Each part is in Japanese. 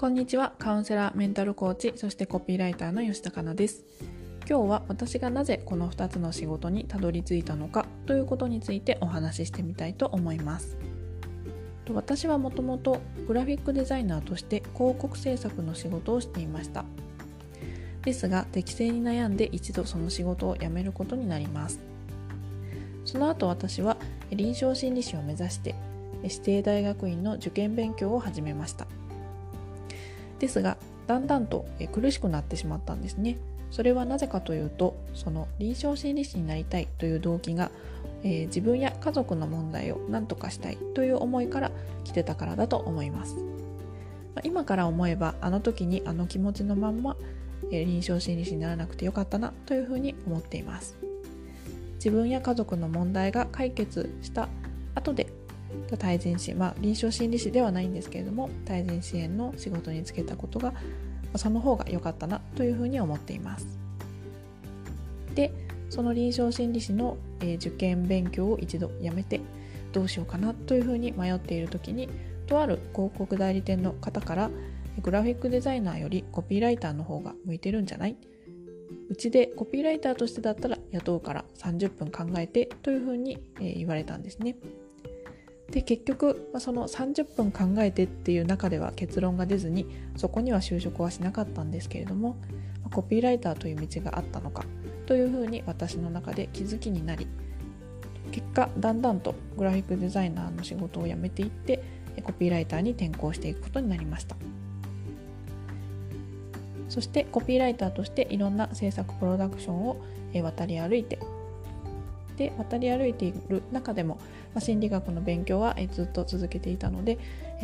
こんにちは。カウンセラーメンタルコーチそしてコピーライターの吉高奈です。今日は私がなぜこの2つの仕事にたどり着いたのかということについてお話ししてみたいと思います。私はもともとグラフィックデザイナーとして広告制作の仕事をしていました。ですが適正に悩んで一度その仕事を辞めることになります。その後私は臨床心理士を目指して指定大学院の受験勉強を始めました。ですがだんだんと苦しくなってしまったんですね。それはなぜかというとその臨床心理士になりたいという動機が、えー、自分や家族の問題を何とかしたいという思いから来てたからだと思います。ま今から思えばあの時にあの気持ちのまんま、えー、臨床心理士にならなくてよかったなというふうに思っています。自分や家族の問題が解決した後で対人支援、まあ、臨床心理士ではないんですけれども対人支援の仕事に就けたことがその方が良かったなというふうに思っていますでその臨床心理士の、え、受験勉強を一度やめてどうしようかなというふうに迷っている時にとある広告代理店の方からグラフィックデザイナーよりコピーライターの方が向いてるんじゃない？うちでコピーライターとしてだったら雇うから30分考えてというふうに、言われたんですね。で結局、その30分考えてっていう中では結論が出ずにそこには就職はしなかったんですけれども、コピーライターという道があったのかというふうに私の中で気づきになり結果だんだんとグラフィックデザイナーの仕事を辞めていってコピーライターに転向していくことになりました。そしてコピーライターとしていろんな制作プロダクションを渡り歩いてで渡り歩いている中でも、まあ、心理学の勉強はずっと続けていたので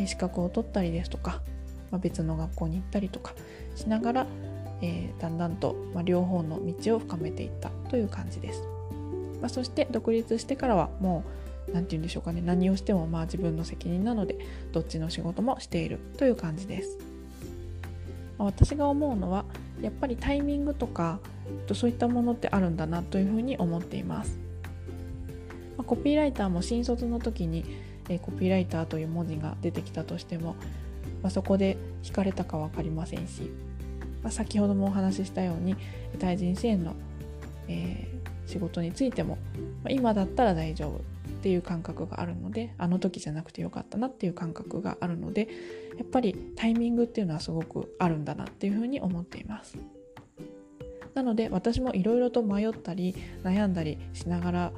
資格を取ったりですとか、まあ、別の学校に行ったりとかしながら、えー、だんだんと、ま、両方の道を深めていったという感じです。ま、そして独立してからはもう何て言うんでしょうかね何をしてもまあ自分の責任なのでどっちの仕事もしているという感じです。ま、私が思うのはやっぱりタイミングとかそういったものってあるんだなというふうに思っています。まあ、コピーライターも新卒の時に、えー、コピーライターという文字が出てきたとしても、まあ、そこで惹かれたか分かりませんし、まあ、先ほどもお話ししたように対人支援の、えー、仕事についても、まあ、今だったら大丈夫っていう感覚があるのであの時じゃなくてよかったなっていう感覚があるのでやっぱりタイミングっていうのはすごくあるんだなっていうふうに思っています。なので私もいろいろと迷ったり悩んだりしながら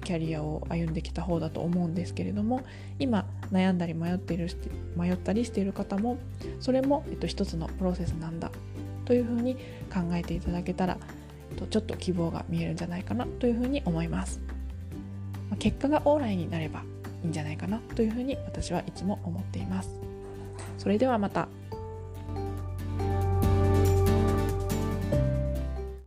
キャリアを歩んできた方だと思うんですけれども今悩んだり迷っている迷ったりしている方もそれも、えっと、一つのプロセスなんだというふうに考えていただけたらえっとちょっと希望が見えるんじゃないかなというふうに思いますま結果がオーライになればいいんじゃないかなというふうに私はいつも思っていますそれではまた。